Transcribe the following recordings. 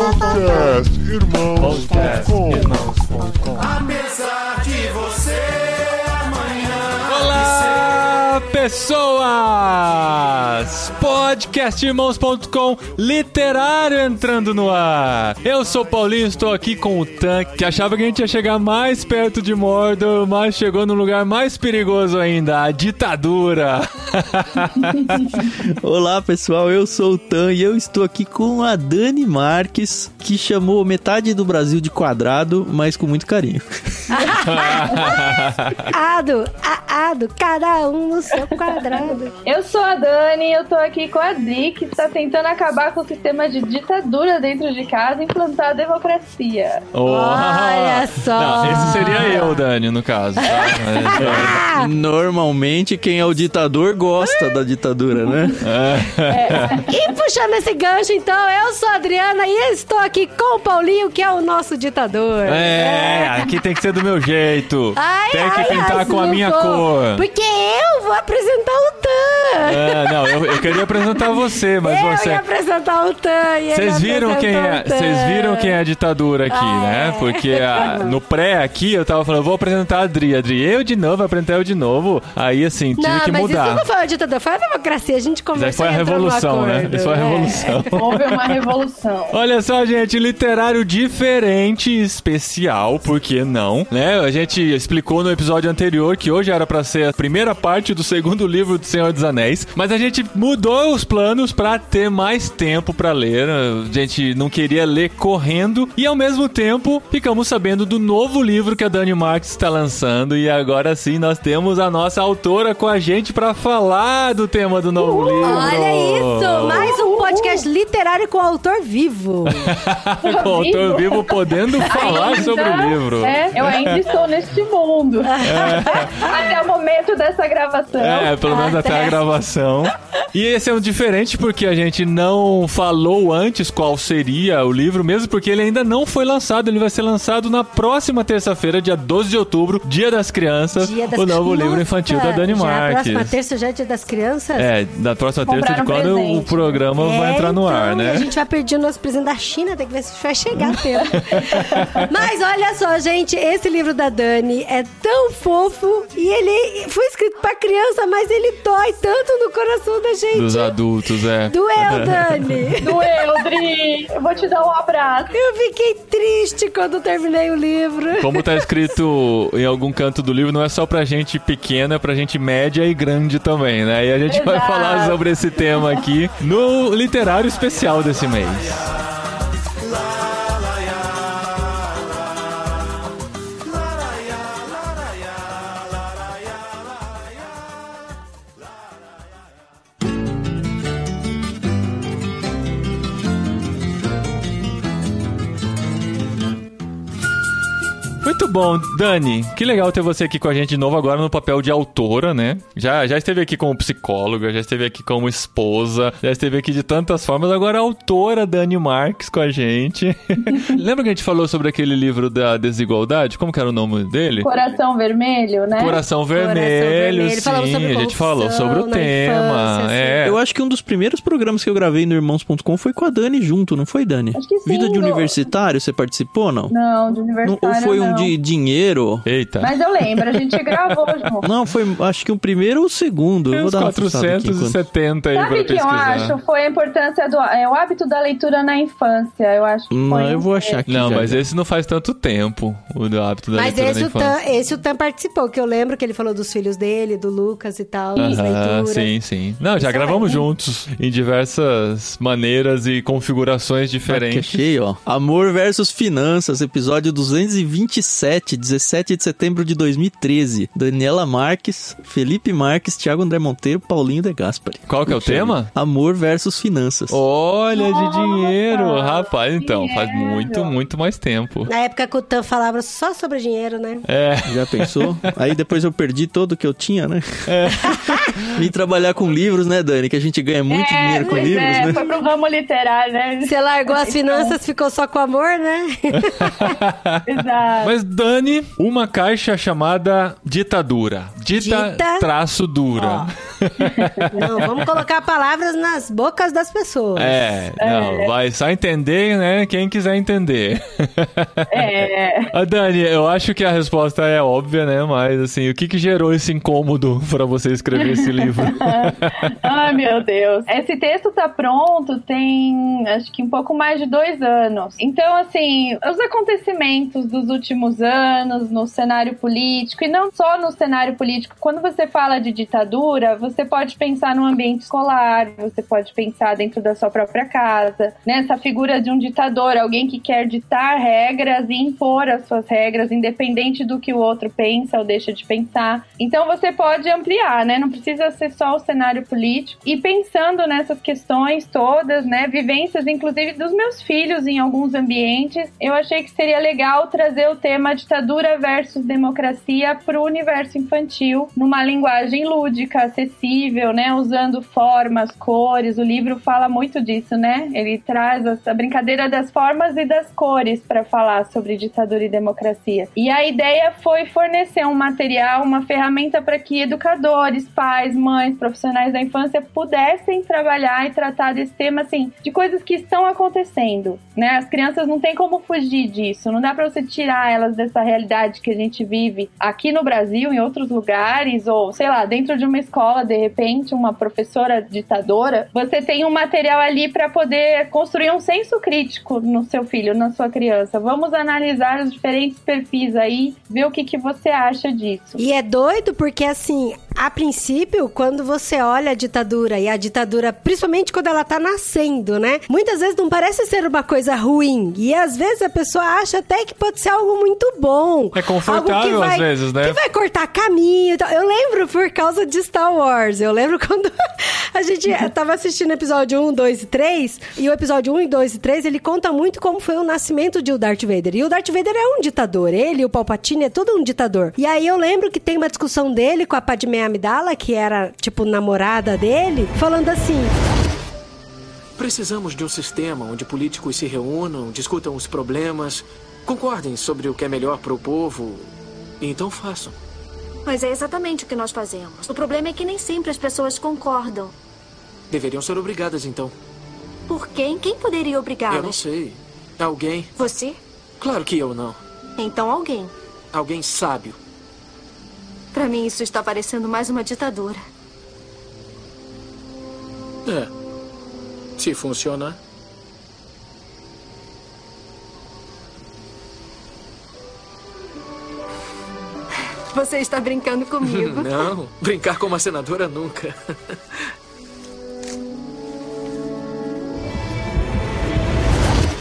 Podcast Irmãos.com Apesar de você pessoas! Podcastirmãos.com literário entrando no ar. Eu sou o Paulinho, estou aqui com o Tan, que achava que a gente ia chegar mais perto de Mordor, mas chegou num lugar mais perigoso ainda, a ditadura. Olá pessoal, eu sou o Tan e eu estou aqui com a Dani Marques, que chamou metade do Brasil de quadrado, mas com muito carinho. Ado, a, ado, cada um no seu quadrado. Eu sou a Dani, eu tô aqui com a Dri, que está tentando acabar com o sistema de ditadura dentro de casa e implantar a democracia. Olha só. Não, esse seria eu, Dani, no caso. tá? Normalmente quem é o ditador gosta da ditadura, né? E puxando esse gancho, então, eu sou a Adriana e estou aqui com o Paulinho, que é o nosso ditador. É, aqui tem que ser do meu jeito. Ai, tem que ai, pintar ai, com a minha não Porque eu vou apresentar o Tan. É, não, eu, eu queria apresentar você, mas eu você. ia apresentar o Tan. Vocês viram quem é? Vocês viram quem é a ditadura aqui, Ah, né? é. Porque a- no pré aqui eu tava falando, vou apresentar a Adri, Adri, eu de novo, apresentar eu de novo. Aí assim, tive Não, que mas mudar. isso não foi a ditadura, foi a democracia. A gente Isso aí conversou foi a num revolução, né? Isso foi a É. revolução. Houve uma revolução. Olha só, gente, literário diferente, especial, por que não? Né? A gente explicou no episódio anterior que hoje era pra ser a primeira parte do segundo livro do Senhor dos Anéis, mas a gente mudou os planos pra ter mais tempo pra ler. A gente não queria ler correndo e ao mesmo tempo ficamos sabendo do novo livro que a Dani Marques está lançando e agora sim nós temos a nossa autora com a gente pra falar do tema do novo livro. Olha isso, mais um podcast literário com autor vivo. com o autor vivo podendo falar Ainda- sobre o livro. É, eu ainda estou neste mundo. Até o momento dessa gravação. É, pelo menos até a gravação. E esse é um diferente porque a gente não falou antes qual seria o livro, mesmo porque ele ainda não foi lançado. Ele vai ser lançado na próxima terça-feira, dia 12 de outubro, Dia das Crianças, Dia das o novo Nossa, livro infantil da Dani Marques. próxima terça já é dia das crianças? É, da próxima terça de quando o presente. programa vai É, entrar no então, ar, né? A gente vai pedir o nosso presente da China, tem que ver se vai chegar tempo. Mas olha só, gente, esse livro da Dani é tão fofo e ele foi escrito pra criança, mas ele dói tanto no coração da gente. Dos adultos, é. Doeu, Dani. Doeu, Dri. Eu vou te dar um abraço. Eu fiquei triste quando terminei o livro. Como tá escrito em algum canto do livro, não é só pra gente pequena, é pra gente média e grande também, né? E a gente vai Exato. falar sobre esse tema aqui no literário especial desse mês. Muito bom, Dani. Que legal ter você aqui com a gente de novo agora no papel de autora, né? Já, já esteve aqui como psicóloga, já esteve aqui como esposa, já esteve aqui de tantas formas. Agora a autora Dani Marques com a gente. Lembra que a gente falou sobre aquele livro da desigualdade? Como que era o nome dele? Coração vermelho, né? Coração Vermelho, Vermelho. sim. Falamos sobre a gente falou sobre o tema. infância, é. Eu acho que um dos primeiros programas que eu gravei no Irmãos.com foi com a Dani junto, não foi, Dani? Acho que sim, Vida de universitário, você participou, não? Não, de Não- universitário ou foi um não. De dinheiro? Eita. Mas eu lembro, a gente gravou junto. Não, foi acho que o primeiro ou o segundo. Tem Eu vou uns dar uma fuçada aqui enquanto- 470 aí Sabe pra o que eu pesquisar. acho? Foi a importância do é, o hábito da leitura na infância, eu acho. que Não, foi eu vou achar aqui. Não, já, mas já. esse não faz tanto tempo, o do hábito da Mas leitura esse na o, infância. Tan, esse o Tan participou, que eu lembro que ele falou dos filhos dele, do Lucas e tal, Aham, leituras. sim, sim. Não, já Isso gravamos é. juntos em diversas maneiras e configurações diferentes. achei, ó. Amor versus Finanças, episódio 227, 17 de setembro de 2013. Daniela Marques, Felipe Marques, Thiago André Monteiro, Paulinho De Gaspari. Qual que é o tema? Amor versus Finanças. Olha, de dinheiro. Rapaz, então, faz dinheiro. muito, muito mais tempo. Na época que o Tan falava só sobre dinheiro, né? É, Já pensou? Aí depois eu perdi todo o que eu tinha, né? Vim trabalhar com livros, né, Dani? Que a gente ganha muito dinheiro com livros, é, né? Foi pro ramo literário, né? Você largou as finanças, ficou só com amor, né? Exato. mas Dani, uma caixa chamada ditadura. Dita, Dita- traço dura. Não, vamos colocar palavras nas bocas das pessoas. É, não, vai só entender, né? Quem quiser entender. É. A Dani, eu acho que a resposta é óbvia, né? Mas assim, o que que gerou esse incômodo pra você escrever esse livro? Ai, meu Deus. Esse texto tá pronto tem, acho que um pouco mais de dois anos. Então, assim, os acontecimentos dos últimos anos no cenário político, e não só no cenário político, quando você fala de ditadura, você pode pensar no ambiente escolar, você pode pensar dentro da sua própria casa, né? Essa figura de um ditador, alguém que quer ditar regras e impor as suas regras, independente do que o outro pensa ou deixa de pensar. Então você pode ampliar, né? Não precisa ser só o cenário político. E pensando nessas questões todas, né? Vivências, inclusive, dos meus filhos em alguns ambientes, eu achei que seria legal trazer o tema ditadura versus democracia para o universo infantil, numa linguagem lúdica, acessível, né? Usando formas, cores. O livro fala muito disso, né? Ele traz a brincadeira das formas e das cores para falar sobre ditadura e democracia. E a ideia foi fornecer um material, uma ferramenta para que educadores, pais, mães, profissionais da infância pudessem trabalhar e tratar desse tema, assim, de coisas que estão acontecendo, né? As crianças não tem como fugir disso, não dá para você tirar elas dessa realidade que a gente vive aqui no Brasil, em outros lugares, ou sei lá, dentro de uma escola, de repente, uma professora ditadora, você tem um material ali para poder construir um senso crítico no seu filho, na sua criança. Vamos analisar os diferentes perfis aí, ver o que, que você acha disso. E é doido porque, assim, a princípio, quando você olha a ditadura e a ditadura, principalmente quando ela tá nascendo, né? Muitas vezes não parece ser uma coisa ruim. E às vezes a pessoa acha até que pode ser algo muito bom. É confortável vai- às vezes, né? Que vai cortar caminho e tal. Eu lembro por causa de Star Wars. Eu lembro quando a gente tava assistindo episódio 1, 2 e 3. E o episódio 1, 2 e 3, ele conta muito como foi o nascimento de o Darth Vader. E o Darth Vader é um ditador. Ele o Palpatine é todo um ditador. E aí eu lembro que tem uma discussão dele com a Padmé Amidala, que era, tipo, namorada dele, falando assim... Precisamos de um sistema onde políticos se reúnam, discutam os problemas, concordem sobre o que é melhor para o povo. E então façam. Mas é exatamente o que nós fazemos. O problema é que nem sempre as pessoas concordam. Deveriam ser obrigadas então. Por quem? Quem poderia Eu não obrigá-las? sei. Alguém? Você? Claro que eu não. Então alguém. Alguém sábio. Pra mim isso está parecendo mais uma ditadura. É. Se funcionar. Você está brincando comigo. Não, brincar com uma senadora nunca.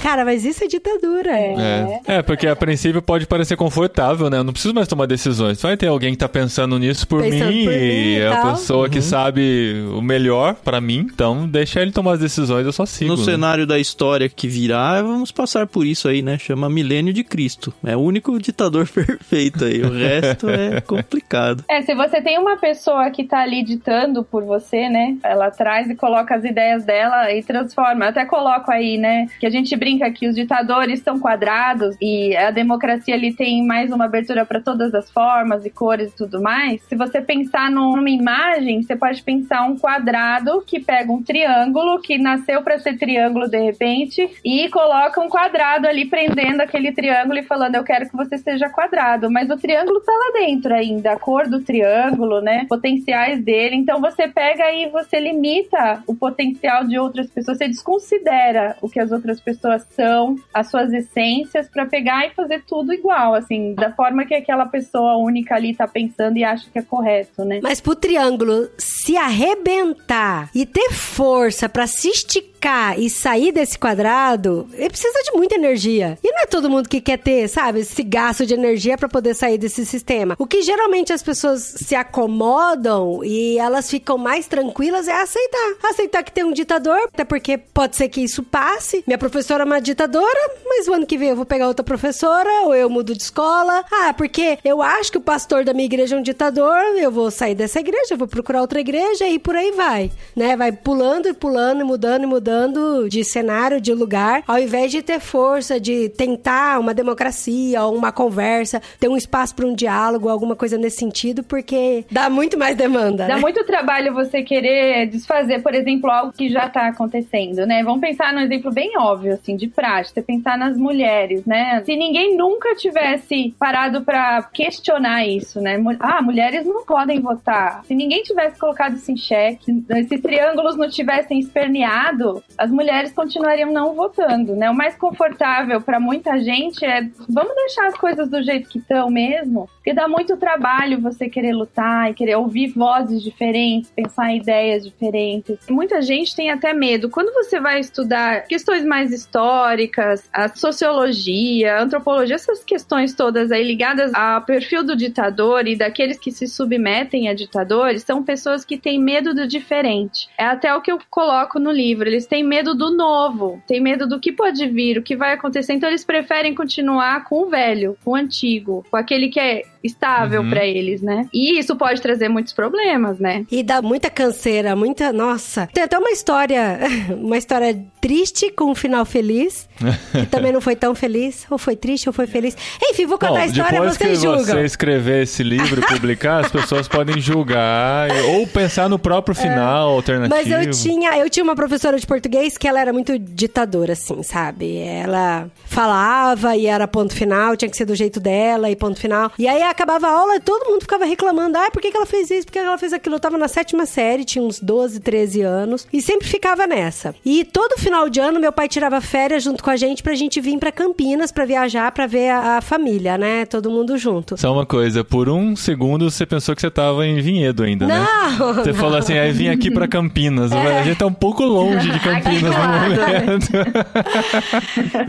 Cara, mas isso é ditadura. É. é, porque a princípio pode parecer confortável, né? Eu não preciso mais tomar decisões. Vai ter alguém que tá pensando nisso por Pensando mim por mim e e é a pessoa que sabe o melhor pra mim. Então, deixa ele tomar as decisões, eu só sigo. No né? cenário da história que virá, vamos passar por isso aí, né? Chama Milênio de Cristo. É o único ditador perfeito aí. O resto é complicado. É, se você tem uma pessoa que tá ali ditando por você, né? Ela traz e coloca as ideias dela e transforma. Eu até coloco aí, né? Que a gente brinca que os ditadores são quadrados e a democracia ali tem mais uma abertura para todas as formas e cores e tudo mais. Se você pensar num- numa imagem, você pode pensar um quadrado que pega um triângulo que nasceu para ser triângulo de repente e coloca um quadrado ali prendendo aquele triângulo e falando eu quero que você seja quadrado, mas o triângulo tá lá dentro ainda, a cor do triângulo, né? Potenciais dele. Então você pega e você limita o potencial de outras pessoas, você desconsidera o que as outras pessoas são, as suas essências para pegar e fazer tudo igual, assim, da forma que aquela pessoa única ali tá pensando e acha que é correto, né? Mas pro triângulo se arrebentar e ter força pra se esticar e sair desse quadrado, ele precisa de muita energia. E não é todo mundo que quer ter, sabe, esse gasto de energia pra poder sair desse sistema. O que geralmente as pessoas se acomodam e elas ficam mais tranquilas é aceitar. Aceitar que tem um ditador, até porque pode ser que isso passe. Minha professora é uma ditadora, mas o ano que vem eu vou pegar outra professora ou eu mudo de escola. Ah, porque eu acho que o pastor da minha igreja é um ditador, eu vou sair dessa igreja, eu vou procurar outra igreja e por aí vai, né? Vai pulando e pulando e mudando e mudando mudando de cenário, de lugar, ao invés de ter força de tentar uma democracia ou uma conversa, ter um espaço para um diálogo, alguma coisa nesse sentido, porque dá muito mais demanda. Dá né? muito trabalho você querer desfazer, por exemplo, algo que já tá acontecendo, né? Vamos pensar num exemplo bem óbvio, assim, de prática. Você pensar nas mulheres, né? Se ninguém nunca tivesse parado para questionar isso, né? Ah, mulheres não podem votar. Se ninguém tivesse colocado isso em xeque, se esses triângulos não tivessem esperneado, as mulheres continuariam não votando, né? O mais confortável para muita gente é vamos deixar as coisas do jeito que estão mesmo, porque dá muito trabalho você querer lutar e querer ouvir vozes diferentes, pensar em ideias diferentes. Muita gente tem até medo. Quando você vai estudar questões mais históricas, a sociologia, a antropologia, essas questões todas aí ligadas ao perfil do ditador e daqueles que se submetem a ditadores, são pessoas que têm medo do diferente. É até o que eu coloco no livro. Eles têm medo do novo, têm medo do que pode vir, o que vai acontecer. Então eles preferem continuar com o velho, com o antigo, com aquele que é estável Uhum. pra eles, né? E isso pode trazer muitos problemas, né? E dá muita canseira, muita. Nossa. Tem até uma história, uma história triste com um final feliz, que também não foi tão feliz. Ou foi triste ou foi feliz. Enfim, vou contar Bom, a história, depois que vocês julgam. você escrever esse livro e publicar, as pessoas podem julgar ou pensar no próprio final alternativo. Mas eu tinha, eu tinha uma professora de português que ela era muito ditadora, assim, sabe? Ela falava e era ponto final, tinha que ser do jeito dela e ponto final. E aí acabava a aula e todo mundo ficava reclamando: ah, por que, que ela fez isso? Por que, ela fez aquilo? Eu tava na sétima série, tinha uns 12, 13 anos, e sempre ficava nessa. E todo final de ano, meu pai tirava férias junto com a gente pra gente vir pra Campinas pra viajar, pra ver a, a família, né? Todo mundo junto. Só uma coisa, por um segundo você pensou que você tava em Vinhedo ainda, né? Não! Você falou assim, aí vim aqui pra Campinas. A gente tá um pouco longe de Campinas no momento.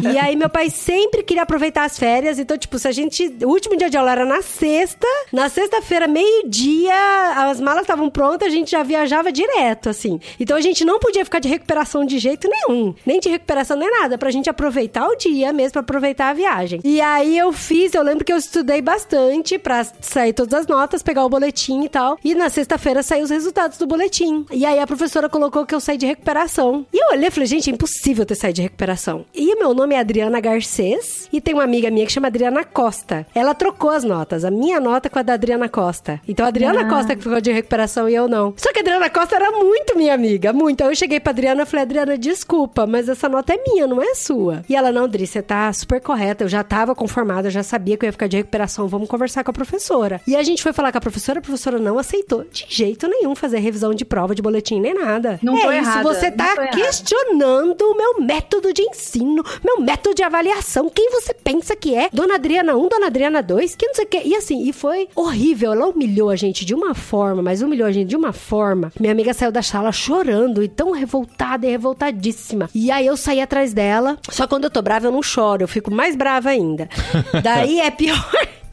E aí meu pai sempre queria aproveitar as férias, então tipo, se a gente, o último dia de aula era na sexta, na sexta-feira, meio-dia, as malas estavam prontas, a gente já viajava direto, assim. Então a gente não podia ficar de recuperação de jeito nenhum, nem de recuperação nem nada, pra gente aproveitar o dia mesmo, pra aproveitar a viagem. E aí eu fiz, eu lembro que eu estudei bastante pra sair todas as notas, pegar o boletim e tal, e na sexta-feira saiu os resultados do boletim. E aí a professora colocou que eu saí de recuperação. E eu olhei e falei, gente, é impossível ter saído de recuperação. E meu nome é Adriana Garcês e tem uma amiga minha que chama Adriana Costa. Ela trocou as notas, a minha nota com a da Adriana Costa. Então a Adriana Costa que ficou de recuperação e eu não. Só que a Adriana Costa era muito minha amiga, muito. Então eu cheguei pra Adriana e falei, Adriana, desculpa, mas essa nota é minha, não é sua. E ela, não, Dri, você tá super correta, eu já tava conformada, eu já sabia que eu ia ficar de recuperação, vamos conversar com a professora. E a gente foi falar com a professora, a professora não aceitou de jeito nenhum fazer revisão de prova, de boletim, nem nada. Não é tô isso, errada, você tá questionando o meu método de ensino, meu método de avaliação. Quem você pensa que é? Dona Adriana 1, Dona Adriana 2, que não sei o que. E assim, e foi horrível. Ela humilhou a gente de uma forma, mas humilhou a gente de uma forma. Minha amiga saiu da sala chorando e tão revoltada e revoltadíssima. E aí eu saí atrás dela. Só quando eu tô brava eu não choro, eu fico mais brava ainda. Daí é pior.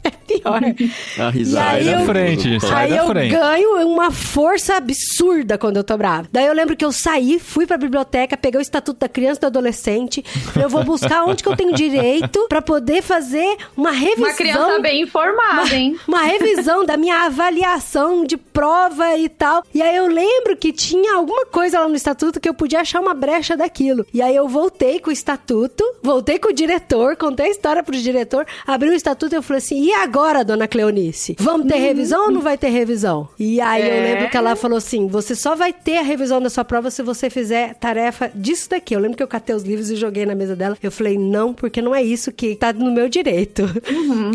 É pior. A E risada. aí Sai da eu- frente, sai Aí da eu frente. ganho uma força absurda quando eu tô brava. Daí eu lembro que eu saí, fui pra biblioteca, peguei o Estatuto da Criança e do Adolescente. Eu vou buscar onde que eu tenho direito pra poder fazer uma revisão. Uma criança bem informada, hein? Uma revisão da minha avaliação de prova e tal. E aí eu lembro que tinha alguma coisa lá no estatuto que eu podia achar uma brecha daquilo. E aí eu voltei com o estatuto, voltei com o diretor, contei a história pro diretor, abri o estatuto e eu falei assim: e agora, dona Cleonice? Vamos ter revisão ou não vai ter revisão? E aí eu É. lembro que ela falou assim: você só vai ter a revisão da sua prova se você fizer tarefa disso daqui. Eu lembro que eu catei os livros e joguei na mesa dela. Eu falei, não, porque não é isso que tá no meu direito.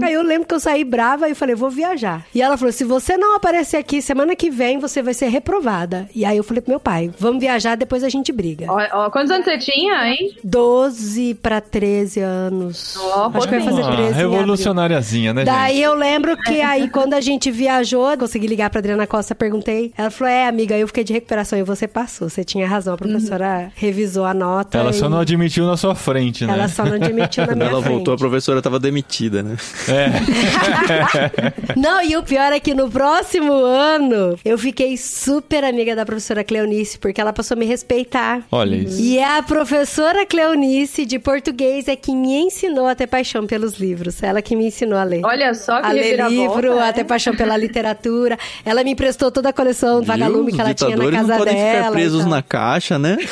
Aí eu lembro que eu saí brava e falei, vou viajar. E ela falou: se você não aparecer aqui semana que vem, você vai ser reprovada. E aí eu falei pro meu pai: vamos viajar, depois a gente briga. Ó, ó, quantos anos você tinha, hein? 12 pra 13 anos. Ó, Acho que vai fazer potente. Ah, 13 em abril. revolucionáriazinha, né, Daí gente? eu lembro que aí, quando a gente viajou, consegui ligar pra Adriana Costa, perguntei. Ela falou: É, amiga, eu fiquei de recuperação e você passou. Você tinha razão, a professora revisou a nota. Ela só e- não admitiu na sua frente, né? Ela só não admitiu na Quando minha ela frente. voltou, a professora tava demitida, né? Não, e o pior é que no próximo ano eu fiquei super amiga da professora Cleonice, porque ela passou a me respeitar. Olha isso. E é a professora Cleonice de português é que me ensinou a ter paixão pelos livros. Ela que me ensinou a ler. Olha só que a ler livro, né? a ter paixão pela literatura. Ela me emprestou toda a coleção do Vagalume que ela tinha na casa não podem dela. ficar presos e tal. na caixa, né?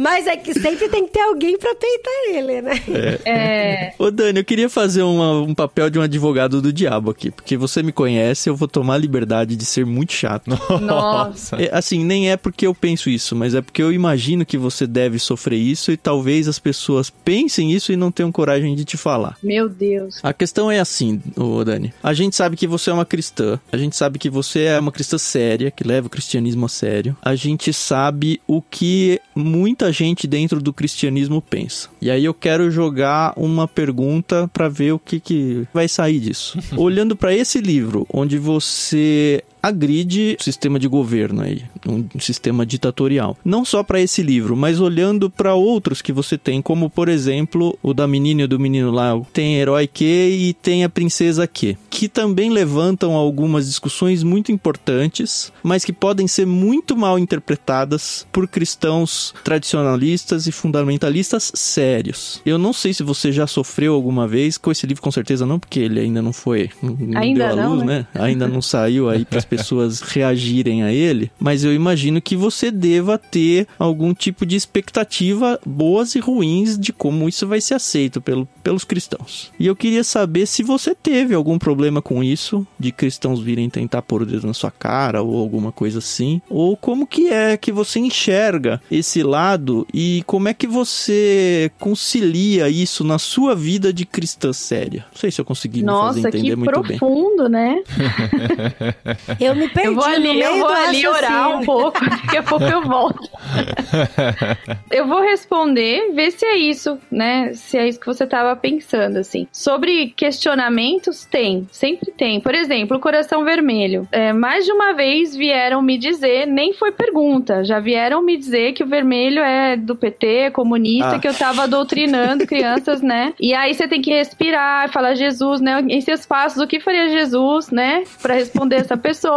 Mas é que sempre tem que ter alguém pra peitar ele, né? É. Ô Dani, eu queria fazer uma- um papel de um advogado do diabo aqui, porque você me conhece, eu vou tomar a liberdade de ser muito chato. Nossa. É, assim, nem é porque eu penso isso, mas é porque eu imagino que você deve sofrer isso e talvez as pessoas pensem isso e não tenham coragem de te falar. Meu Deus. A questão é assim, ô Dani. A gente sabe que você é uma cristã. A gente sabe que você é uma cristã séria, que leva o cristianismo a sério. A gente sabe o que muita gente dentro do cristianismo pensa. E aí eu quero jogar uma pergunta pra ver o que, que vai sair disso. Olhando pra esse livro, onde você agride o sistema de governo aí, um sistema ditatorial. Não só para esse livro, mas olhando para outros que você tem, como por exemplo, o da menina e do menino lá, tem herói Q e tem a princesa Q, que também levantam algumas discussões muito importantes, mas que podem ser muito mal interpretadas por cristãos tradicionalistas e fundamentalistas sérios. Eu não sei se você já sofreu alguma vez com esse livro, com certeza não, porque ele ainda não foi, não Ainda deu a não, luz, né? né? Ainda não saiu aí para pessoas reagirem a ele, mas eu imagino que você deva ter algum tipo de expectativa boas e ruins de como isso vai ser aceito pelo, pelos cristãos. E eu queria saber se você teve algum problema com isso, de cristãos virem tentar pôr o dedo na sua cara ou alguma coisa assim, ou como que é que você enxerga esse lado e como é que você concilia isso na sua vida de cristã séria. Não sei se eu consegui me fazer Nossa, entender que muito bem. profundo, né? Eu me perdi Eu vou no ali, meio eu vou ali orar um pouco, daqui a pouco eu volto. eu vou responder, ver se é isso, né? Se é isso que você tava pensando, assim. Sobre questionamentos, tem, sempre tem. Por exemplo, o Coração Vermelho. É, mais de uma vez vieram me dizer, nem foi pergunta, já vieram me dizer que o vermelho é do PT, comunista, Ah. que eu tava doutrinando crianças, né? E aí você tem que respirar, falar Jesus, né? Em seus passos, o que faria Jesus, né? Pra responder essa pessoa.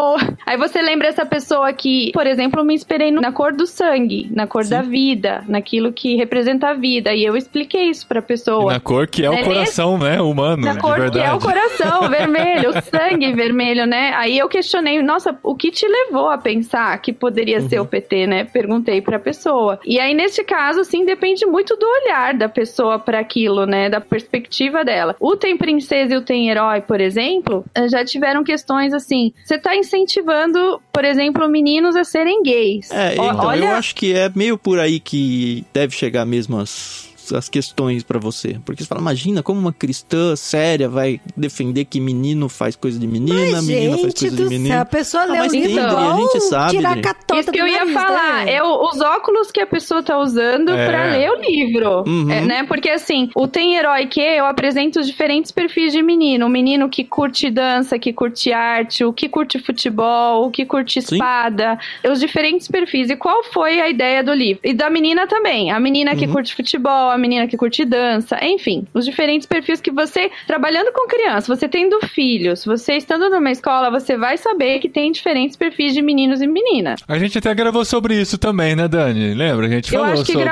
Aí você lembra essa pessoa que, por exemplo, eu me inspirei na cor do sangue, na cor da vida, naquilo que representa a vida. E eu expliquei isso pra E pessoa. na cor que é o É coração, né? Humano, Na cor verdade. que é o coração, vermelho, o sangue vermelho, né? Aí eu questionei, nossa, o que te levou a pensar que poderia ser o PT, né? Perguntei pra pessoa. E aí, neste caso, assim, depende muito do olhar da pessoa pra aquilo, né? Da perspectiva dela. O Tem Princesa e o Tem Herói, por exemplo, eh, já tiveram questões assim. Você tá incentivando, por exemplo, meninos a serem gays. É, então, olha, eu acho que é meio por aí que deve chegar mesmo as, as questões pra você. Porque você fala, imagina como uma cristã séria vai defender que menino faz coisa de menina, Mas, menina faz gente coisa de menino. céu, a pessoa Ah, lê o mas Dri, a igual gente sabe, tirar a catota Isso que eu ia nariz, falar, né? é o- os óculos que a pessoa tá usando É. pra ler o livro, Uhum. é, né? Porque assim, o Tem Herói que eu apresento os diferentes perfis de menino. O menino que curte dança, que curte arte, o que curte futebol, o que curte Sim. espada, os diferentes perfis. E qual foi a ideia do livro? E da menina também. A menina que Uhum. curte futebol, a menina que curte dança, enfim, os diferentes perfis que você, trabalhando com criança, você tendo filhos, você estando numa escola, você vai saber que tem diferentes perfis de meninos e meninas. A gente até gravou sobre isso também, né, Dani? Lembra? A gente Eu falou acho que sobre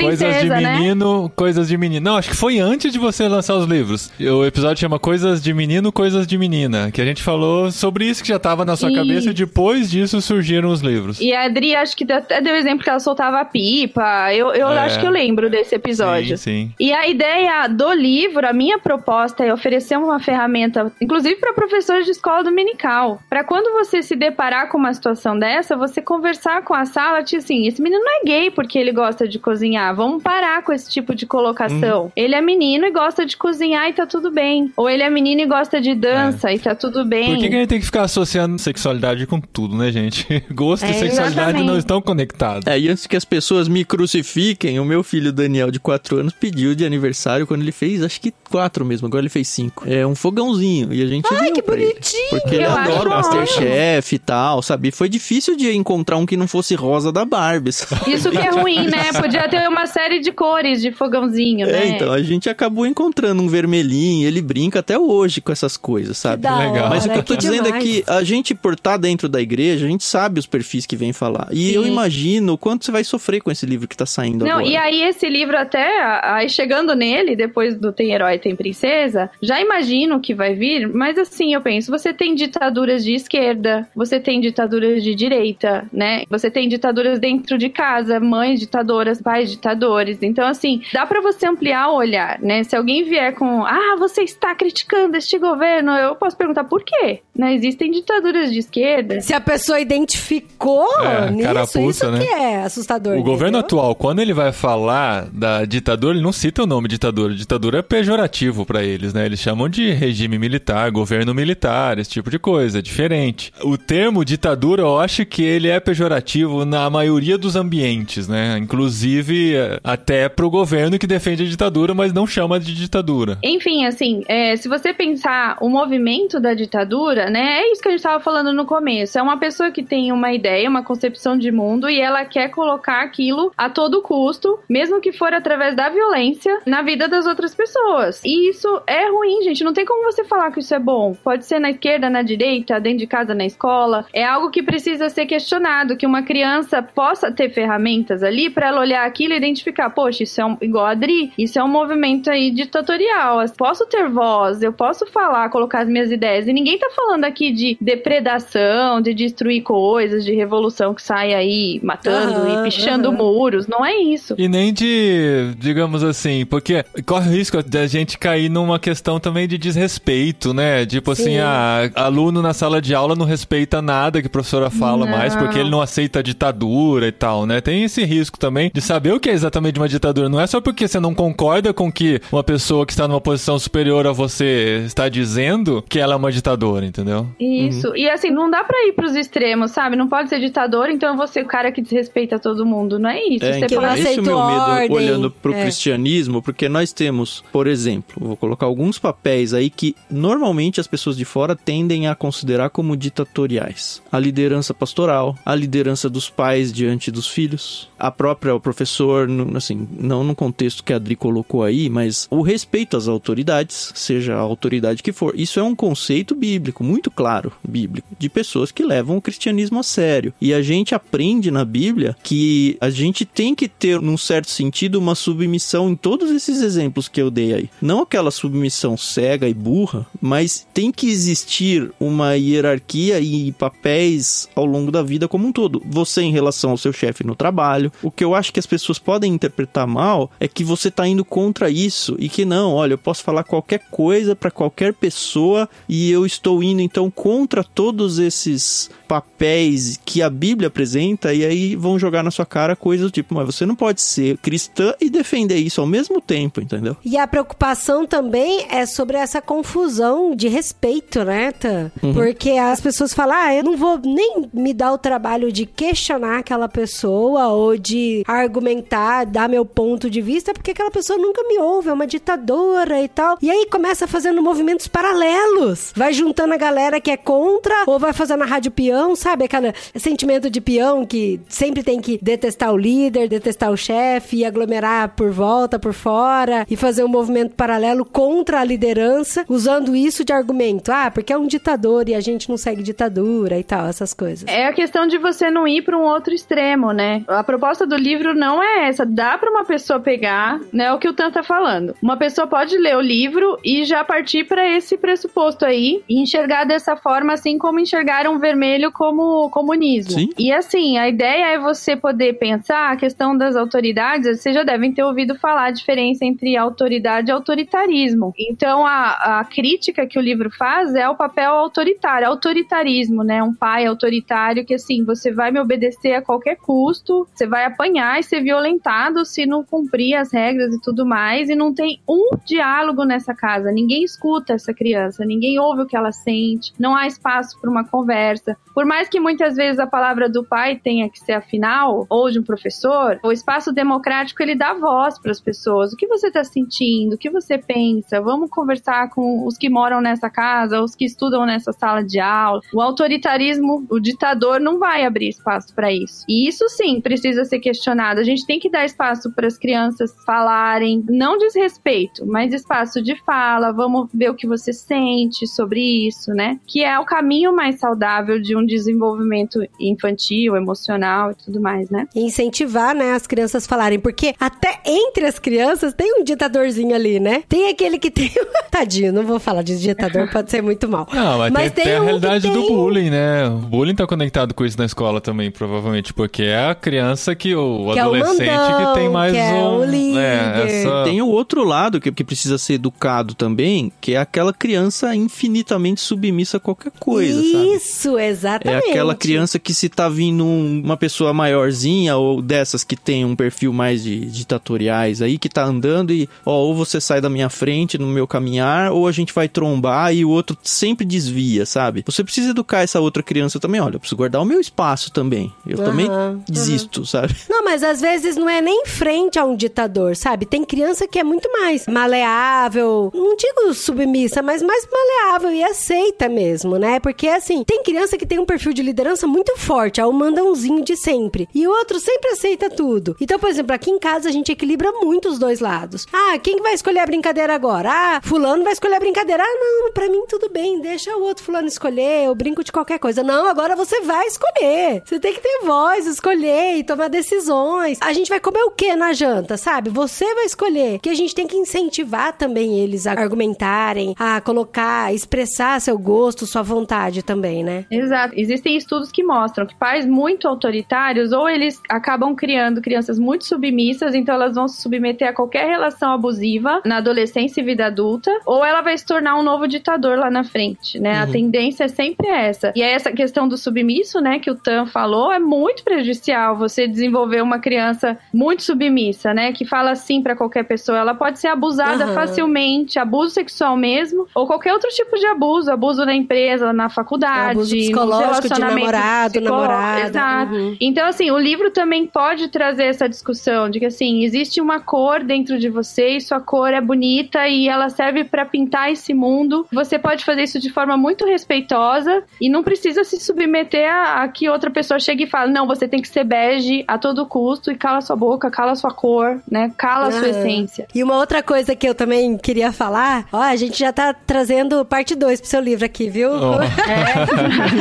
coisas de né? menino, coisas de menino. Não, acho que foi antes de você lançar os livros. O episódio chama Coisas de Menino, Coisas de Menina, que a gente falou sobre isso que já tava na sua cabeça e depois disso surgiram os livros. E a Adri, acho que até deu exemplo que ela soltava pipa. Eu, eu É. acho que eu lembro desse episódio. Sim, sim. E a ideia do livro, a minha proposta é oferecer uma ferramenta, inclusive para professores de escola dominical, para quando você se deparar com uma situação dessa, você conversar com a sala, tipo assim, esse menino não é gay porque ele gosta de cozinhar, vamos parar com esse tipo de colocação. Ele é menino e gosta de cozinhar e tá tudo bem. Ou ele é menino e gosta de dança e tá tudo bem. Por que, que a gente tem que ficar associando sexualidade com tudo, né, gente? Gosto É, e sexualidade exatamente. não estão conectados. É, e antes que as pessoas me crucifiquem, o meu filho Daniel, de 4 anos, pediu de aniversário quando ele fez, acho que 4 mesmo, agora ele fez 5. É um fogãozinho, e a gente Ai, deu que pra ele. bonitinho! Porque ele adora o Masterchef e tal, sabe? Foi difícil de encontrar um que não fosse rosa da Barbie, sabe? Isso que é ruim, né? Podia ter uma série de cores de fogãozinho, É, né? então, a gente acabou encontrando um vermelhinho, ele brinca até hoje com essas coisas, sabe? Legal. Mas o que eu tô dizendo demais. é que a gente, por estar dentro da igreja, a gente sabe os perfis que vem falar. E Sim. eu imagino o quanto você vai sofrer com esse livro que tá saindo Não, agora. e aí esse livro, até aí chegando nele, depois do Tem Herói Tem Princesa, já imagino que vai vir, mas assim, eu penso, você tem ditaduras de esquerda, você tem ditaduras de direita, né? Você tem ditaduras dentro de casa, mães ditadoras, pais ditadores. Então, assim, dá para você ampliar o olhar, né? Se alguém vier com, ah, você está criticando este governo, eu posso perguntar por quê? Né? Existem ditaduras de esquerda. Se a pessoa identificou É, nisso, carapuça, isso né? que é assustador. O governo entendeu? atual, quando ele vai falar da ditadura, ele não cita o nome ditadura. Ditadura é pejorativo pra eles, né? Eles chamam de regime militar, governo militar, esse tipo de coisa, é diferente. O termo ditadura, eu acho que ele é pejorativo na maioria dos ambientes, né? Inclusive eh, até pro governo que defende a ditadura, mas não chama de ditadura. Enfim, assim, é, se você pensar o movimento da ditadura, né, é isso que a gente estava falando no começo. É uma pessoa que tem uma ideia, uma concepção de mundo e ela quer colocar aquilo a todo custo, mesmo que for através da violência, na vida das outras pessoas. E isso é ruim, gente. Não tem como você falar que isso é bom. Pode ser na esquerda, na direita, dentro de casa, na escola. É algo que precisa ser questionado, que uma criança possa ter ferramentas ali para ela olhar aquilo e identificar, poxa, isso é um, igual a Adri, isso é um movimento aí ditatorial. Posso ter voz, eu posso falar, colocar as minhas ideias. E ninguém tá falando aqui de depredação, de destruir coisas, de revolução que sai aí matando Aham, e pichando aham. muros. Não é isso. E nem de, digamos assim, porque corre o risco da gente cair numa questão também de desrespeito, né? Tipo assim, Sim. ah, aluno na sala de aula não respeita nada que a professora fala Não. mais, porque ele não aceita a ditadura e tal, né? Tem esse risco também de saber o que é exatamente uma ditadura. Não é só porque você não concorda com que uma pessoa que está numa posição superior a você está dizendo que ela é uma ditadora, entendeu? Isso. E assim, não dá pra ir pros extremos, sabe? Não pode ser ditador, então eu vou ser o cara que desrespeita todo mundo. Não é isso. É, Você então, pode- esse é o meu medo ordem, olhando pro é. cristianismo, porque nós temos, por exemplo, vou colocar alguns papéis aí que normalmente as pessoas de fora tendem a considerar como ditatoriais. A liderança pastoral, a liderança dos pais diante dos filhos, a própria o professor, assim, não no contexto que a Adri colocou aí, mas o respeito às autoridades, seja a autoridade que for. Isso é um conceito bíblico, muito claro, bíblico, de pessoas que levam o cristianismo a sério. E a gente aprende na Bíblia que a gente tem que ter, num certo sentido, uma submissão em todos esses exemplos que eu dei aí. Não aquela submissão cega e burra, mas tem que existir uma hierarquia e papéis ao longo da vida como um todo. Você em relação ao seu chefe no trabalho. O que eu acho que as pessoas podem interpretar mal é que você tá indo contra isso e que não, olha, eu posso falar qualquer coisa para qualquer pessoa e eu estou indo então contra todos esses papéis que a Bíblia apresenta e aí vão jogar na sua cara coisas do tipo, mas você não pode ser cristã e defender isso ao mesmo tempo, entendeu? E a preocupação também é sobre essa confusão de respeito, né, Tan? Uhum. Porque as pessoas falam, ah, eu não vou nem me dar o trabalho de questionar aquela pessoa ou de argumentar, dar meu ponto de vista, porque aquela pessoa nunca me ouve, é uma ditadora e tal. E aí começa fazendo movimentos paralelos. Vai juntando a galera que é contra ou vai fazendo a rádio peão, sabe? Aquele sentimento de peão que sempre tem que detestar o líder, detestar o chefe e aglomerar por volta, por fora e fazer um movimento paralelo contra a liderança, usando isso de argumento. Ah, porque é um ditador e a gente não segue ditadura e tal, essas coisas. É a questão de você não ir para um outro extremo, né? A proposta do livro não é essa. Dá para uma pessoa pegar, né? O que o Tan tá falando. Uma pessoa pode ler o livro e já partir para esse pressuposto aí e enxergar dessa forma, assim como enxergaram o vermelho como comunismo. Sim. E assim, a ideia é você poder pensar a questão das autoridades. Vocês já devem ter ouvido falar a diferença entre autoridade e autoritarismo. Então, a, a crítica que o livro faz é o papel autoritário, autoritarismo, né? Um pai autoritário que, assim, você vai me obedecer a qualquer custo, você vai apanhar e ser violentado se não cumprir as regras e tudo mais, e não tem um diálogo nessa casa. Ninguém escuta essa criança, ninguém ouve o que ela sente, não há espaço para uma conversa. Por mais que muitas vezes a palavra do pai tenha que ser a final, ou de um professor, o espaço democrático ele dá voz para as pessoas. O que você está sentindo? O que você pensa? Vamos conversar com os que moram nessa casa, os que estudam nessa sala de aula. O autoritarismo, o ditador não vai abrir espaço para isso. E isso sim precisa ser questionado. A gente tem que dar espaço para as crianças falarem, não desrespeito, mas espaço de fala. Vamos ver o que você sente sobre isso, né? Que é o caminho mais saudável de um desenvolvimento infantil, emocional e tudo mais, né? Incentivar, né, as crianças falarem, porque até entre as crianças tem um ditadorzinho ali, né? Tem aquele que tem. Tadinho, não vou falar de ditador, pode ser muito mal. Não, mas, Mas tem, tem tem a um realidade do tem- bullying, né? O bullying tá conectado com isso na escola também, provavelmente, porque é a criança que o Que é o adolescente mandão, que tem mais que é um. o líder. É, essa... Tem o outro lado que, que precisa ser educado também, que é aquela criança infinitamente submissa a qualquer coisa, sabe? Isso, É exatamente. aquela criança que se tá vindo um- uma pessoa maiorzinha ou dessas que tem um perfil mais de ditatoriais aí, que tá andando e, ó, ou você sai da minha frente no meu caminhar, ou a gente vai trombar e o outro sempre desvia, sabe? Você precisa educar essa outra criança também, olha, eu preciso guardar o meu espaço também. Eu também Aham, desisto, sabe? Não, mas às vezes não é nem frente a um ditador, sabe? Tem criança que é muito mais maleável, não digo submissa, mas mais maleável e aceita mesmo, né? Porque assim, tem criança que tem um perfil de liderança muito forte, é o mandãozinho de sempre. E o outro sempre aceita tudo. Então, por exemplo, aqui em casa a gente equilibra muito os dois lados. Ah, quem que vai escolher a brincadeira agora? Ah, fulano vai escolher a brincadeira. Ah, não, pra mim tudo bem, deixa o outro fulano escolher, eu brinco de qualquer coisa. Não, agora você vai escolher. Você tem que ter voz, escolher e tomar decisões. A gente vai comer o que na janta, sabe? Você vai escolher. Que a gente tem que incentivar também eles a argumentarem, a colocar, expressar seu gosto, sua vontade também, né? Exato. Existem estudos que mostram que pais muito autoritários ou eles acabam criando crianças muito submissas, então elas vão se submeter a qualquer relação abusiva na adolescência e vida adulta, ou ela vai se tornar um novo ditador lá na frente, né? A tendência é sempre essa. E aí essa questão do submisso, né, que o Tan falou, é muito prejudicial você desenvolver uma criança muito submissa, né, que fala sim pra qualquer pessoa. Ela pode ser abusada Aham. facilmente, abuso sexual mesmo, ou qualquer outro tipo de abuso, abuso na empresa, na faculdade, Abuso psicológico de namorado, namorada. Exato. Uhum. Então, assim, o livro também pode trazer essa discussão de que, assim, existe uma cor dentro de você e sua cor é bonita e ela serve pra pintar esse mundo. Você pode fazer isso de forma muito respeitosa e não precisa se submeter a, a que outra pessoa chegue e fale, não, você tem que ser bege a todo custo e cala sua boca, cala sua cor, né? Cala a sua essência. E uma outra coisa que eu também queria falar, ó, a gente já tá trazendo parte 2 pro seu livro aqui, viu? Oh.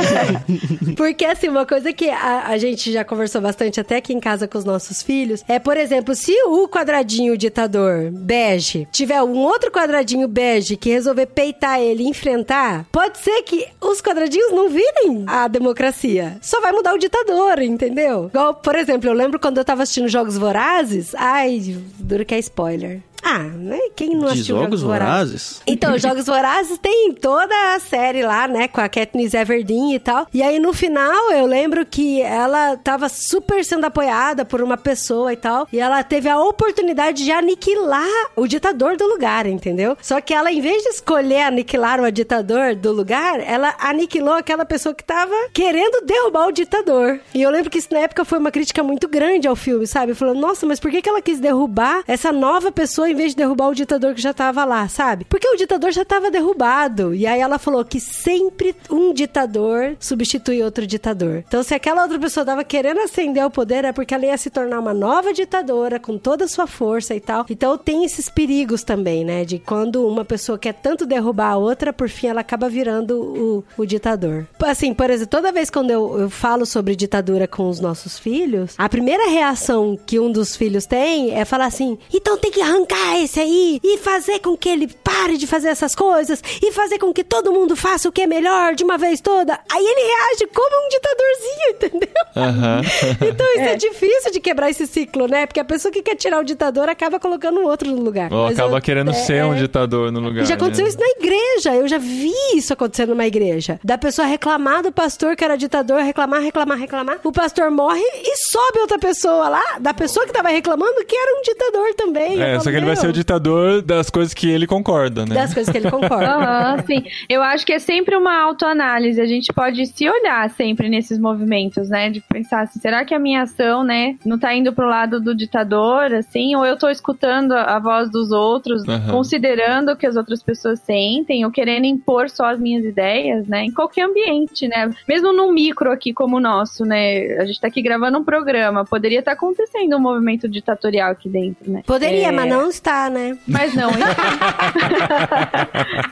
Porque, assim, uma coisa que a, a gente já conversou bastante até aqui em casa com os nossos filhos é, por exemplo, se o quadradinho ditador bege tiver um outro quadradinho bege que resolver peitar ele e enfrentar, pode ser que os quadradinhos não virem a democracia. Só vai mudar o ditador, entendeu? Igual, por exemplo, eu lembro quando eu tava assistindo Jogos Vorazes. Ai, duro que é spoiler. Ah, né? Quem não assistiu jogos vorazes? então, Jogos Vorazes tem toda a série lá, né? Com a Katniss Everdeen e tal. E aí, no final, eu lembro que ela tava super sendo apoiada por uma pessoa e tal. E ela teve a oportunidade de aniquilar o ditador do lugar, entendeu? Só que ela, em vez de escolher aniquilar o ditador do lugar, ela aniquilou aquela pessoa que tava querendo derrubar o ditador. E eu lembro que isso na época foi uma crítica muito grande ao filme, sabe? Falando, nossa, mas por que, que ela quis derrubar essa nova pessoa em vez de derrubar o ditador que já tava lá, sabe? Porque o ditador já tava derrubado. E aí ela falou que sempre um ditador substitui outro ditador. Então, se aquela outra pessoa tava querendo ascender ao poder, é porque ela ia se tornar uma nova ditadora com toda a sua força e tal. Então, tem esses perigos também, né? De quando uma pessoa quer tanto derrubar a outra, por fim ela acaba virando o, o ditador. Assim, por exemplo, toda vez quando eu, eu falo sobre ditadura com os nossos filhos, a primeira reação que um dos filhos tem é falar assim: então tem que arrancar esse aí e fazer com que ele pare de fazer essas coisas e fazer com que todo mundo faça o que é melhor de uma vez toda. Aí ele reage como um ditadorzinho, entendeu? Aham. Então isso é. difícil de quebrar esse ciclo, né? Porque a pessoa que quer tirar o ditador acaba colocando o outro no lugar. Ou Mas acaba eu- querendo é, ser um é. ditador no lugar. Já aconteceu né? isso na igreja. Eu já vi isso acontecendo numa igreja. Da pessoa reclamar do pastor que era ditador, reclamar, reclamar, reclamar. O pastor morre e sobe outra pessoa lá, da pessoa que tava reclamando, que era um ditador também. É, só que ele vai "Meu, ser o ditador das coisas que ele concorda, né? Das coisas que ele concorda. Sim. Eu acho que é sempre uma autoanálise. A gente pode se olhar sempre nesses movimentos, né? De pensar assim, será que a minha ação, né, não tá indo pro lado do ditador, assim? Ou eu tô escutando a voz dos outros, considerando o que as outras pessoas sentem, ou querendo impor só as minhas ideias, né? Em qualquer ambiente, né? Mesmo num micro aqui como o nosso, né? A gente tá aqui gravando um programa. Poderia estar acontecendo um movimento ditatorial aqui dentro, né? Poderia, É, mas não está né? Mas não está.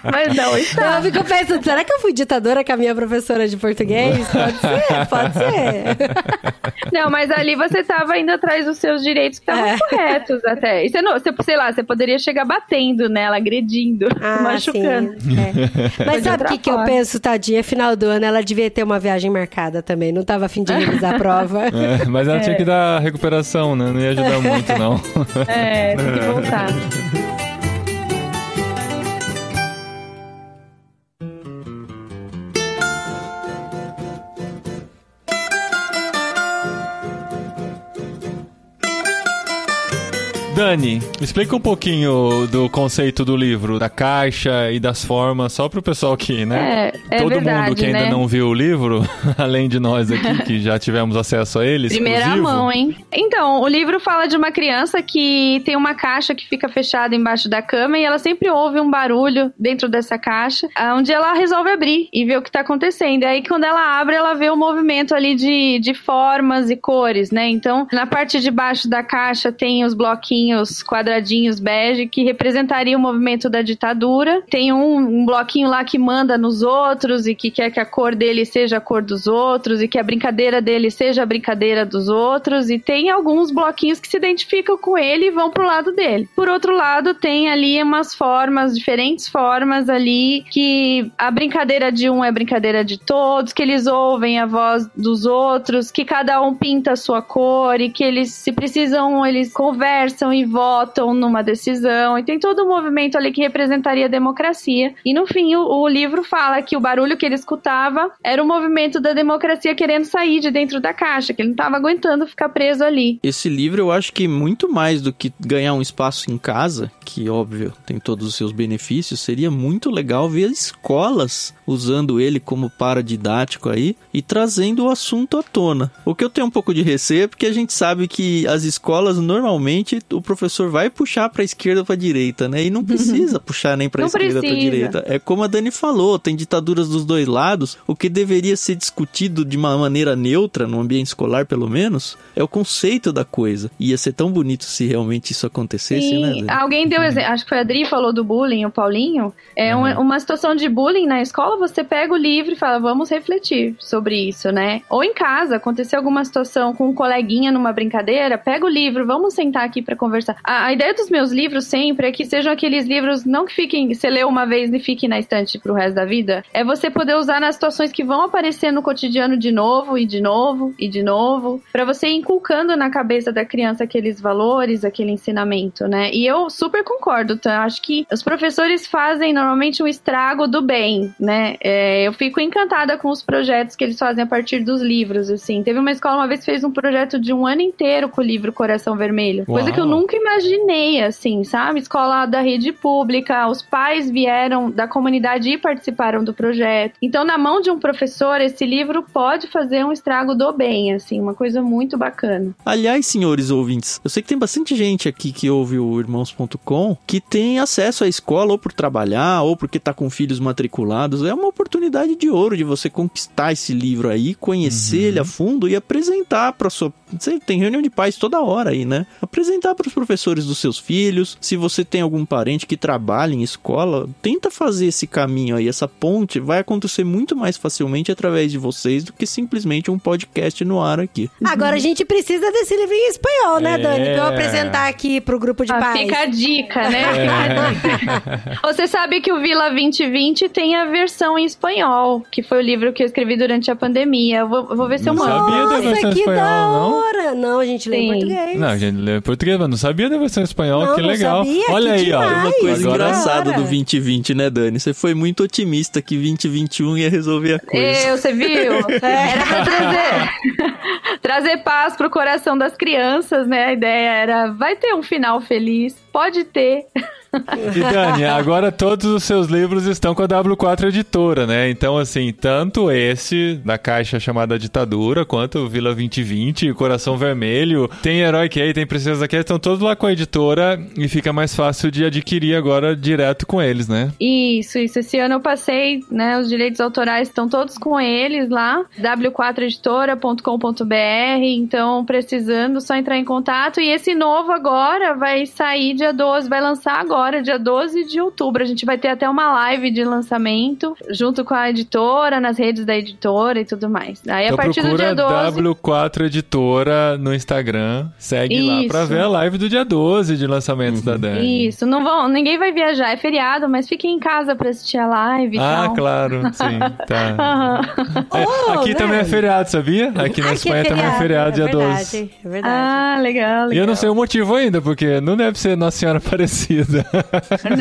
Mas não está. Eu fico pensando, será que eu fui ditadora com a minha professora de português? Pode ser, pode ser. Não, mas ali você estava indo atrás dos seus direitos que estavam É. corretos até. E você, não, você, sei lá, você poderia chegar batendo nela, agredindo, Ah, machucando. sim, é. Mas sabe o que, que eu penso, tadinha? Final do ano, ela devia ter uma viagem marcada também. Não tava afim de revisar a prova. É, mas ela tinha que dar recuperação, né? Não ia ajudar muito, não. É, tem que voltar. 嗯 Dani, explica um pouquinho do conceito do livro, da caixa e das formas, só pro pessoal que, né? É, é Todo verdade, mundo que ainda né? não viu o livro, além de nós aqui que já tivemos acesso a ele, Primeira exclusivo. mão, hein? Então, o livro fala de uma criança que tem uma caixa que fica fechada embaixo da cama e ela sempre ouve um barulho dentro dessa caixa, onde ela resolve abrir e ver o que tá acontecendo. E aí, quando ela abre, ela vê o movimento ali de, de formas e cores, né? Então, na parte de baixo da caixa tem os bloquinhos quadradinhos bege que representaria o movimento da ditadura. Tem um, um bloquinho lá que manda nos outros e que quer que a cor dele seja a cor dos outros e que a brincadeira dele seja a brincadeira dos outros. E tem alguns bloquinhos que se identificam com ele e vão pro lado dele. Por outro lado, tem ali umas formas, diferentes formas ali que a brincadeira de um é brincadeira de todos, que eles ouvem a voz dos outros, que cada um pinta a sua cor e que eles, se precisam, eles conversam e votam numa decisão. E tem todo um movimento ali que representaria a democracia. E no fim, o, o livro fala que o barulho que ele escutava era o movimento da democracia querendo sair de dentro da caixa, que ele não estava aguentando ficar preso ali. Esse livro eu acho que muito mais do que ganhar um espaço em casa, que óbvio tem todos os seus benefícios, seria muito legal ver escolas usando ele como paradidático aí e trazendo o assunto à tona. O que eu tenho um pouco de receio é porque a gente sabe que as escolas normalmente o professor vai puxar para esquerda ou para direita, né? E não precisa puxar nem para esquerda ou para direita. É como a Dani falou, tem ditaduras dos dois lados. O que deveria ser discutido de uma maneira neutra, no ambiente escolar pelo menos, é o conceito da coisa. Ia ser tão bonito se realmente isso acontecesse, E né? Dani? alguém deu exemplo, acho que foi a Adri falou do bullying, o Paulinho. É uma, uma situação de bullying na escola, você pega o livro e fala, vamos refletir sobre isso, né? Ou em casa, aconteceu alguma situação com um coleguinha numa brincadeira, pega o livro, vamos sentar aqui pra conversar. A, a ideia dos meus livros sempre é que sejam aqueles livros, não que fiquem, você lê uma vez e fique na estante pro resto da vida, é você poder usar nas situações que vão aparecer no cotidiano de novo e de novo e de novo, pra você ir inculcando na cabeça da criança aqueles valores, aquele ensinamento, né? E eu super concordo, tá? Acho que os professores fazem normalmente um estrago do bem, né? É, eu fico encantada com os projetos que eles fazem a partir dos livros, assim. Teve uma escola uma vez que fez um projeto de um ano inteiro com o livro Coração Vermelho. Coisa Uau. que eu nunca imaginei, assim, sabe? Escola da rede pública, os pais vieram da comunidade e participaram do projeto. Então, na mão de um professor, esse livro pode fazer um estrago do bem, assim, uma coisa muito bacana. Aliás, senhores ouvintes, eu sei que tem bastante gente aqui que ouve o irmãos.com que tem acesso à escola ou por trabalhar ou porque tá com filhos matriculados. É uma oportunidade de ouro de você conquistar esse livro aí, conhecer ele a fundo e apresentar para sua. Você tem reunião de pais toda hora aí, né? Apresentar para os professores dos seus filhos. Se você tem algum parente que trabalha em escola, tenta fazer esse caminho aí, essa ponte vai acontecer muito mais facilmente através de vocês do que simplesmente um podcast no ar aqui. Agora a gente precisa desse livro em espanhol, né, É. Dani? Pra eu apresentar aqui pro grupo de Ah, pais. fica a dica, né? Dica. Você sabe que o Vila 2020 tem a versão em espanhol, que foi o livro que eu escrevi durante a pandemia. Eu vou, eu vou ver se eu Não mando. sabia da Nossa, versão que espanhol, da não? Não, a gente lê em português. Não, a gente lê em português, mas não sabia da versão espanhol, Não, que não legal. sabia, Olha que aí, ó. demais. Uma coisa Agora- engraçada do Agora. 2020, né, Dani? Você foi muito otimista que 2021 ia resolver a coisa. Eu, você viu? Era pra trazer, trazer paz pro coração das crianças, né? A ideia era, vai ter um final feliz, pode ter. E Dani, agora todos os seus livros estão com a W4 Editora, né? Então, assim, tanto esse da caixa chamada Ditadura, quanto Vila 2020, Coração Vermelho, tem Herói Key, tem Princesa Key, estão todos lá com a editora e fica mais fácil de adquirir agora direto com eles, né? Isso, isso. Esse ano eu passei, né? Os direitos autorais estão todos com eles lá, w4editora.com.br. Então, precisando, só entrar em contato. E esse novo agora vai sair dia 12, vai lançar agora, dia 12 de outubro. A gente vai ter até uma live de lançamento junto com a editora, nas redes da editora e tudo mais. Aí então a partir do dia 12. W4 Editora no Instagram. Segue Isso. lá pra ver a live do dia 12 de lançamento uhum. da Dani. Isso, não vão, ninguém vai viajar, é feriado, mas fiquem em casa pra assistir a live. Ah, tal. claro, sim, tá. Uhum. É, aqui oh, também é feriado, sabia? Aqui na aqui Espanha é também é feriado, dia é verdade, 12. É verdade. Ah, legal, legal. E eu não sei o motivo ainda, porque não deve ser Nossa Senhora Aparecida.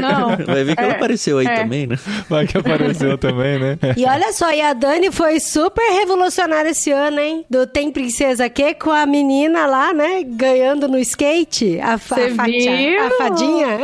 Não. Vai ver que ela é, apareceu aí é. também, né? Vai que apareceu também, né? E olha só, e a Dani foi super revolucionária esse ano, hein? Do Tem Princesa que com a menina lá, né? Ganhando no skate. A, fa a, fatia, a fadinha.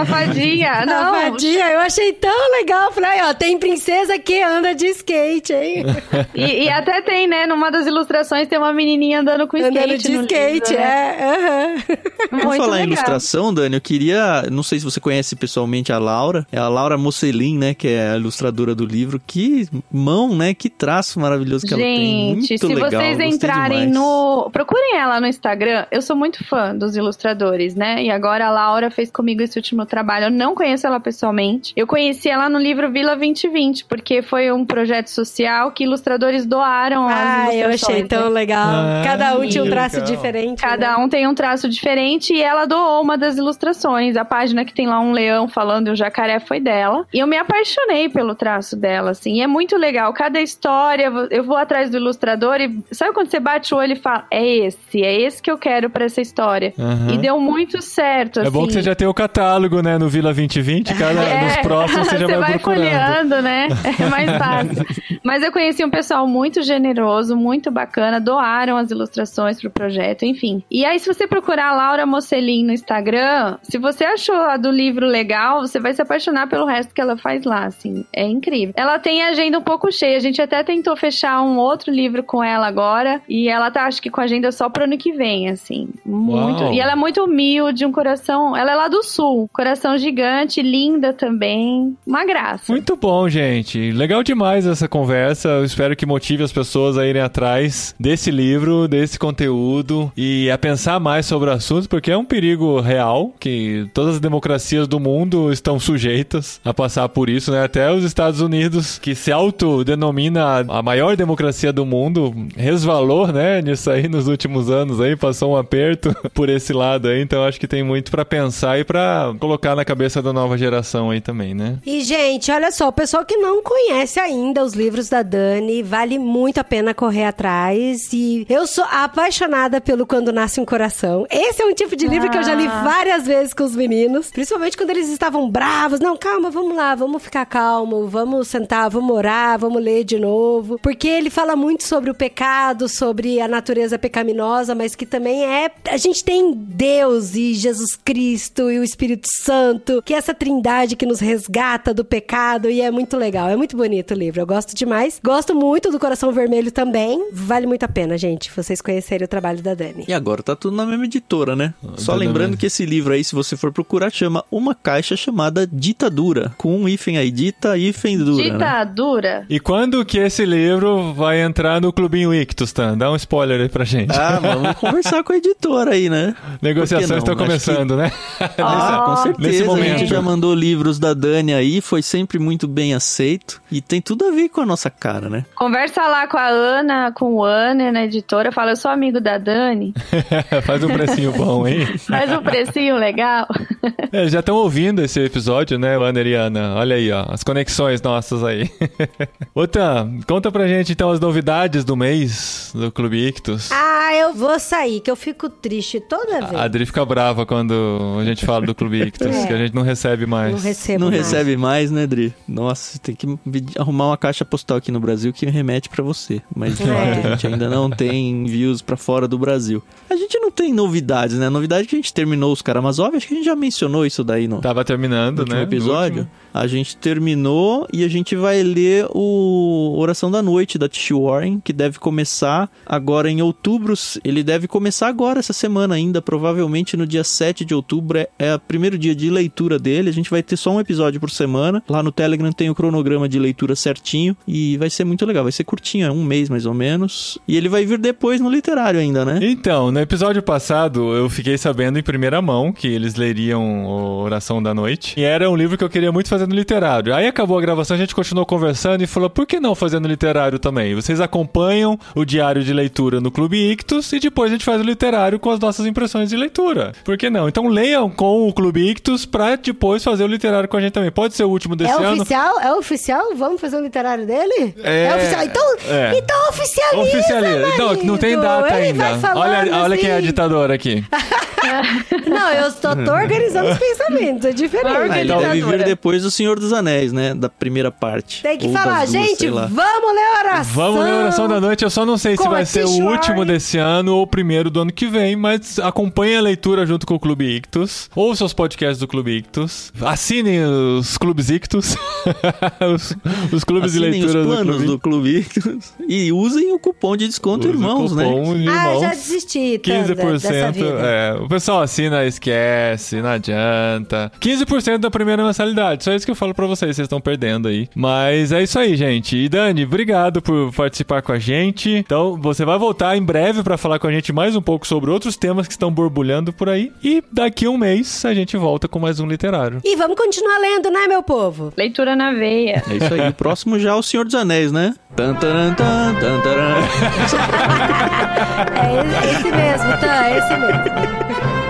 a fadinha, não. A fadinha, eu achei tão legal. Falei, ó, tem princesa que anda de skate, hein? e, e, até tem, né? Numa das ilustrações tem uma menininha andando com skate. Andando de skate, livro, né? é. Uhum. Vamos falar legal. em ilustração, Dani, eu queria. Não sei se você conhece pessoalmente a Laura. É a Laura Mocelin, né? Que é a ilustradora do livro. Que mão, né? Que traço maravilhoso que Gente, ela tem. Muito se legal, vocês entrarem no. Procurem ela no Instagram. Eu sou muito fã dos ilustradores, né? E agora a Laura fez comigo esse último trabalho. Eu não conheço ela pessoalmente. Eu conheci ela no livro Vila 2020, porque foi um projeto social que ilustradores doaram ah, eu achei tão né? legal. Ah, Cada um tinha um traço legal. diferente. Cada né? um tem um traço diferente e ela doou uma das ilustrações. A página que tem lá um leão falando e o jacaré foi dela. E eu me apaixonei pelo traço dela, assim. E é muito legal. Cada história, eu vou atrás do ilustrador e sabe quando você bate o olho e fala: é esse, é esse que eu quero para essa história. Uhum. E deu muito certo. É assim. bom que você já tem o catálogo, né, no Vila 2020. Cada, é. Nos próximos você já você vai, vai folheando, né? É mais fácil. Mas eu conheci um pessoal muito generoso, muito bacana, doaram as ilustrações pro projeto, enfim. E aí, se você procurar a Laura Mocelin no Instagram, se você achou a do livro legal, você vai se apaixonar pelo resto que ela faz lá, assim. É incrível. Ela tem agenda um pouco cheia. A gente até tentou fechar um outro livro com ela agora. E ela tá, acho que com agenda só pro ano que vem, assim. Muito. Uau. E ela é muito humilde, um coração. Ela é lá do sul. Coração gigante, linda também. Uma graça. Muito bom, gente. Legal demais essa conversa. Eu espero que motive as pessoas a irem atrás desse livro, desse conteúdo e a pensar mais sobre o assunto, porque é um perigo real que todas as democracias do mundo estão sujeitas a passar por isso, né? Até os Estados Unidos, que se autodenomina a maior democracia do mundo, resvalou, né, nisso aí nos últimos anos aí, passou um aperto por esse lado aí, então acho que tem muito para pensar e para colocar na cabeça da nova geração aí também, né? E gente, olha só, o pessoal que não conhece ainda os livros da Dani, vale muito a pena correr atrás e eu sou apaixonada pelo Quando Nasce um Coração. Esse é um tipo de livro ah. que eu já li ah. várias vezes com os meninos, principalmente quando eles estavam bravos. Não, calma, vamos lá, vamos ficar calmo, vamos sentar, vamos orar, vamos ler de novo, porque ele fala muito sobre o pecado, sobre a natureza pecaminosa, mas que também é. A gente tem Deus e Jesus Cristo e o Espírito Santo, que é essa trindade que nos resgata do pecado e é muito legal. É muito bonito o livro. Eu gosto demais. Gosto muito do Coração Vermelho também. Vale muito a pena, gente, vocês conhecerem o trabalho da Dani. E agora tá tudo na mesma editora, né? Só lembrando que esse livro aí, se você for procurar, chama Uma Caixa Chamada Ditadura. Com um hífen aí, dita, hífen dura. Né? Ditadura. Né? E quando que esse livro vai entrar no Clubinho Ictus, tá? Dá um spoiler aí pra gente. Ah, vamos conversar com a editora aí, né? Negociações estão começando, que... né? Ah, com certeza. Nesse momento. A gente já mandou livros da Dani aí, foi sempre muito bem aceito. E tem tudo a ver com a nossa cara, né? Conversa lá com a Ana, com o Ana na editora, fala, eu sou amigo da Dani. Faz um precinho bom, hein? Faz um precinho legal. É, já estão ouvindo esse episódio, né, Wander e Ana? Olha aí, ó, as conexões nossas aí. Outra, conta pra gente então as novidades do mês do Clube Ictus. Ah, eu vou sair, que eu fico triste toda vez. A Adri fica brava quando a gente fala do Clube Ictus, é. que a gente não recebe mais. Não recebe Não mais. recebe mais, né, Adri? Nossa, tem que arrumar uma caixa postal aqui no Brasil que remete para você. Mas de fato, a gente ainda não tem envios para fora do Brasil. A gente não tem novidades, né? A novidade é que a gente terminou os Karamazov, acho que a gente já mencionou isso daí no, Tava terminando, no último né? episódio. No último. A gente terminou e a gente vai ler o Oração da Noite da Tish Warren, que deve começar agora em outubro. Ele deve começar agora, essa semana ainda, provavelmente no dia 7 de outubro. É, é o primeiro dia de leitura dele. A gente vai ter só um episódio por semana. Lá no Telegram tem o cronograma de leitura certinho e vai ser muito legal. Vai ser curtinho, é um mês mais ou menos. E ele vai vir depois no literário ainda, né? Então, no episódio passado, eu fiquei sabendo em primeira mão que eles leriam o Oração da Noite. E era um livro que eu queria muito fazer no literário. Aí acabou a gravação, a gente continuou conversando e falou: por que não fazer no literário também? Vocês acompanham o diário de leitura no Clube Ictus e depois a gente faz o literário com as nossas impressões de leitura. Por que não? Então leiam com o Clube Ictus pra depois fazer o literário com a gente também. Pode ser o último desse É ano. oficial? É oficial? Vamos fazer um literário dele? É- oficial. Então, é. então oficializa, Oficializa. Não, não tem data Ele ainda. Olha, olha quem é a assim. ditadora aqui. Não, eu só tô organizando os pensamentos, é diferente. Ah, ele Então, deve vir ditadura. depois do Senhor dos Anéis, né? Da primeira parte. Tem que falar, duas, gente, vamos ler a oração. Vamos ler a oração da noite. Eu só não sei se vai ser o último desse ano ou o primeiro do ano que vem, mas acompanhe a leitura junto com o Clube Ictus. Ouça os podcasts do Clube Ictus. Assinem os Clubes Ictus. os, os clubes Assinem de leitura os planos do do Clube Clube e usem o cupom de desconto Use o irmãos, né? Ah, irmãos. já desisti, Tanda, dessa 15%. vida. É, o pessoal assina, esquece, não adianta. 15% da primeira mensalidade. Só isso que eu falo pra vocês, vocês estão perdendo aí. Mas é isso aí, gente. E Dani, obrigado por participar com a gente. Então, você vai voltar em breve pra falar com a gente mais um pouco sobre outros temas que estão borbulhando por aí. E daqui a um mês a gente volta com mais um literário. E vamos continuar lendo, né, meu povo? Leitura na veia. É isso aí. O próximo já é o Senhor dos Anéis, né? Tan, taran, tan, tan, taran. É esse mesmo, tá? É esse mesmo.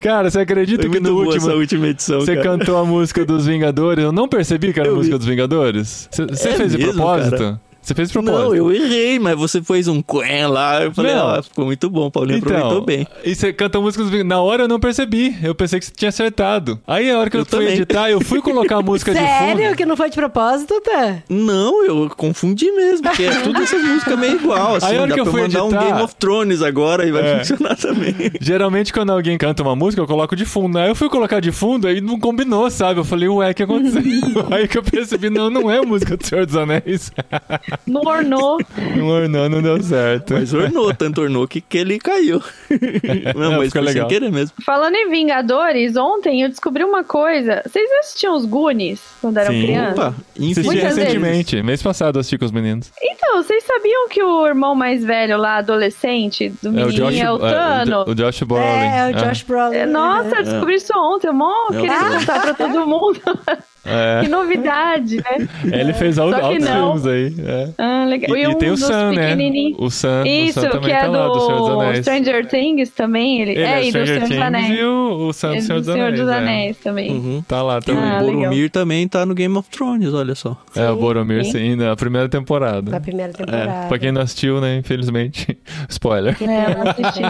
Cara, você acredita Foi que no último. última edição, Você cara. cantou a música dos Vingadores? Eu não percebi que era a música vi. dos Vingadores. Você É fez de mesmo, propósito? cara? Você fez de propósito? Não, eu errei, mas você fez um quen lá. Eu falei, ó, ficou muito bom. Paulinho aproveitou bem. Então, E você canta a música dos Vingadores. Na hora eu não percebi. Eu pensei que você tinha acertado. Aí a hora que eu, Eu fui também. editar, eu fui colocar a música de Sério fundo. que não foi de propósito, tá? Não, eu confundi mesmo, porque é tudo essas músicas meio igual, assim. Aí a hora dá que eu fui mandar um editar- Game of Thrones agora e vai É. funcionar também. Geralmente, quando alguém canta uma música, eu coloco de fundo. Aí eu fui colocar de fundo, aí não combinou, sabe? Eu falei, ué, o que aconteceu? aí que eu percebi, não, não é a música do Senhor dos Anéis. No ornou. não ornou, não deu certo. Mas ornou, tanto ornou que, que ele caiu. Não, mas foi legal. sem querer mesmo. Falando em Vingadores, ontem eu descobri uma coisa. Vocês assistiam os Goonies quando eram Sim. crianças? Opa, Assisti recentemente, mês passado, eu assisti com os meninos. Então, vocês sabiam que o irmão mais velho lá, adolescente, do É o menininho, Josh, é o é, Thanos? o Josh Brolin. É, é o Josh Brolin. É, Nossa, eu descobri isso ontem. Eu mó É queria contar pra todo mundo. É. que novidade, né? Ele fez altos não. filmes aí. É. Ah, legal. E, e um tem o Sam, né? O Sam, Isso, o Sam também que é tá lá, do Senhor dos do Anéis. Stranger Things também. Ele, Ele é, é e do Stranger Senhor dos Anéis. e o, o Sam do Senhor do dos Senhor Anéis. dos é. Anéis também. Uhum. Tá lá E o também. Ah, legal. Boromir também tá no Game of Thrones, olha só. É, o Boromir, Sim. sim, na primeira temporada. Da primeira temporada. Pra quem não assistiu, né, infelizmente. Spoiler. É, eu não assisti.